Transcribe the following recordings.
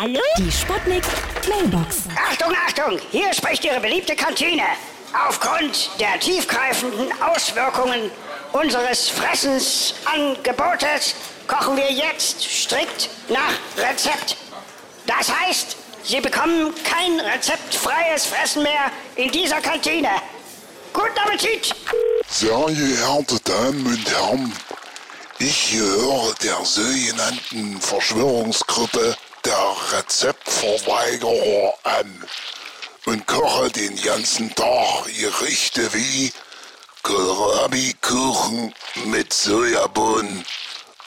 Hallo? Die Sputnik Mailbox. Achtung, Achtung! Hier spricht Ihre beliebte Kantine. Aufgrund der tiefgreifenden Auswirkungen unseres Fressensangebotes kochen wir jetzt strikt nach Rezept. Das heißt, Sie bekommen kein rezeptfreies Fressen mehr in dieser Kantine. Guten Appetit! Sehr geehrte Damen und Herren, ich gehöre der sogenannten Verschwörungsgruppe Rezeptverweigerer an und koche den ganzen Tag Gerichte wie Kohlrabi-Kuchen mit Sojabohnen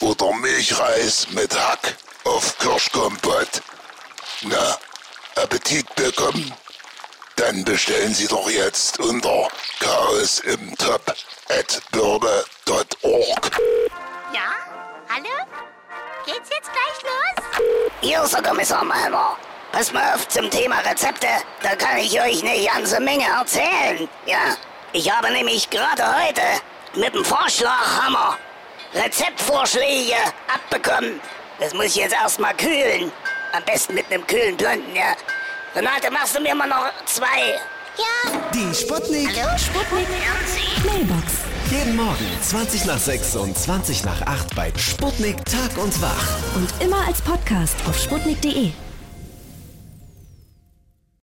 oder Milchreis mit Hack auf Kirschkompott. Na, Appetit bekommen? Dann bestellen Sie doch jetzt unter chaosimtop.bürde.org. Ja? Hallo? Geht's jetzt gleich los? Hier ist der Kommissar Malmer. Pass mal auf zum Thema Rezepte. Da kann ich euch eine ganze Menge erzählen. Ja, ich habe nämlich gerade heute mit dem Vorschlaghammer Rezeptvorschläge abbekommen. Das muss ich jetzt erstmal kühlen. Am besten mit einem kühlen Blonden, ja. Renate, machst du mir mal noch zwei? Ja. Die Sputnik. Hallo? Sputnik. Mailbox. Jeden Morgen 20 nach 6 und 20 nach 8 bei Sputnik Tag und Wach. Und immer als Podcast auf sputnik.de.